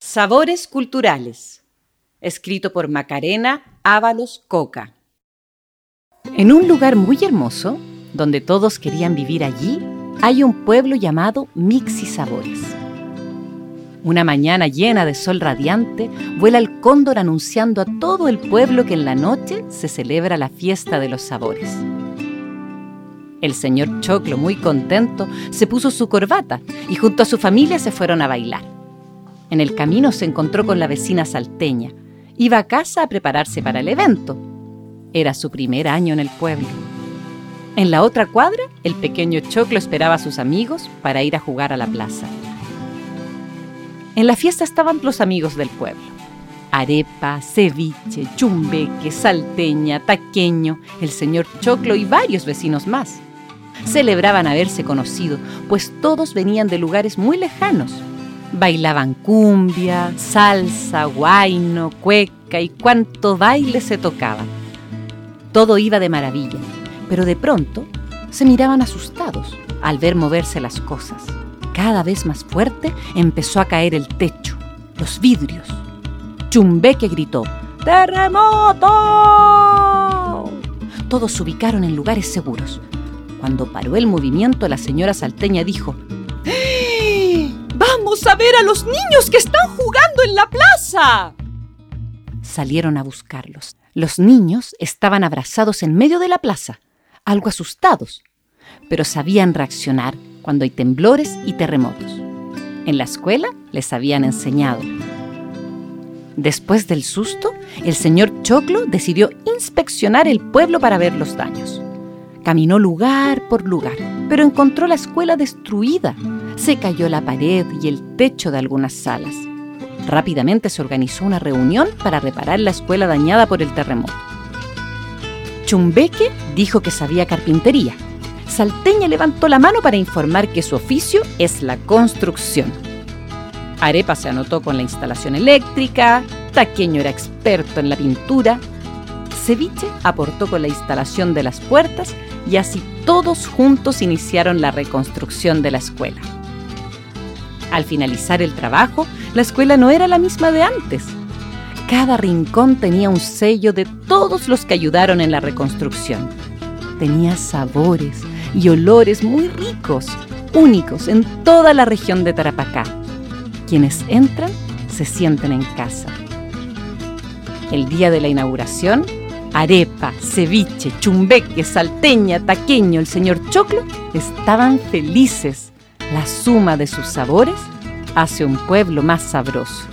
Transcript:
Sabores culturales. Escrito por Macarena Ábalos Coca. En un lugar muy hermoso, donde todos querían vivir allí, hay un pueblo llamado Mixi Sabores. Una mañana llena de sol radiante, vuela el cóndor anunciando a todo el pueblo que en la noche se celebra la fiesta de los sabores. El señor Choclo, muy contento, se puso su corbata y junto a su familia se fueron a bailar. En el camino se encontró con la vecina salteña. Iba a casa a prepararse para el evento. Era su primer año en el pueblo. En la otra cuadra, el pequeño Choclo esperaba a sus amigos para ir a jugar a la plaza. En la fiesta estaban los amigos del pueblo. Arepa, ceviche, chumbeque, salteña, taqueño, el señor Choclo y varios vecinos más celebraban haberse conocido, pues todos venían de lugares muy lejanos. Bailaban cumbia, salsa, guaino, cueca y cuánto baile se tocaba. Todo iba de maravilla, pero de pronto se miraban asustados al ver moverse las cosas. Cada vez más fuerte empezó a caer el techo, los vidrios. Chumbeque gritó, ¡Terremoto! Todos se ubicaron en lugares seguros. Cuando paró el movimiento, la señora salteña dijo. ¡Vamos a ver a los niños que están jugando en la plaza! Salieron a buscarlos. Los niños estaban abrazados en medio de la plaza, algo asustados, pero sabían reaccionar cuando hay temblores y terremotos. En la escuela les habían enseñado. Después del susto, el señor Choclo decidió inspeccionar el pueblo para ver los daños. Caminó lugar por lugar, pero encontró la escuela destruida. Se cayó la pared y el techo de algunas salas. Rápidamente se organizó una reunión para reparar la escuela dañada por el terremoto. Chumbeque dijo que sabía carpintería. Salteña levantó la mano para informar que su oficio es la construcción. Arepa se anotó con la instalación eléctrica, Taqueño era experto en la pintura, Ceviche aportó con la instalación de las puertas y así todos juntos iniciaron la reconstrucción de la escuela. Al finalizar el trabajo, la escuela no era la misma de antes. Cada rincón tenía un sello de todos los que ayudaron en la reconstrucción. Tenía sabores y olores muy ricos, únicos en toda la región de Tarapacá. Quienes entran se sienten en casa. El día de la inauguración, Arepa, ceviche, chumbeque, salteña, taqueño, el señor Choclo estaban felices. La suma de sus sabores hace un pueblo más sabroso.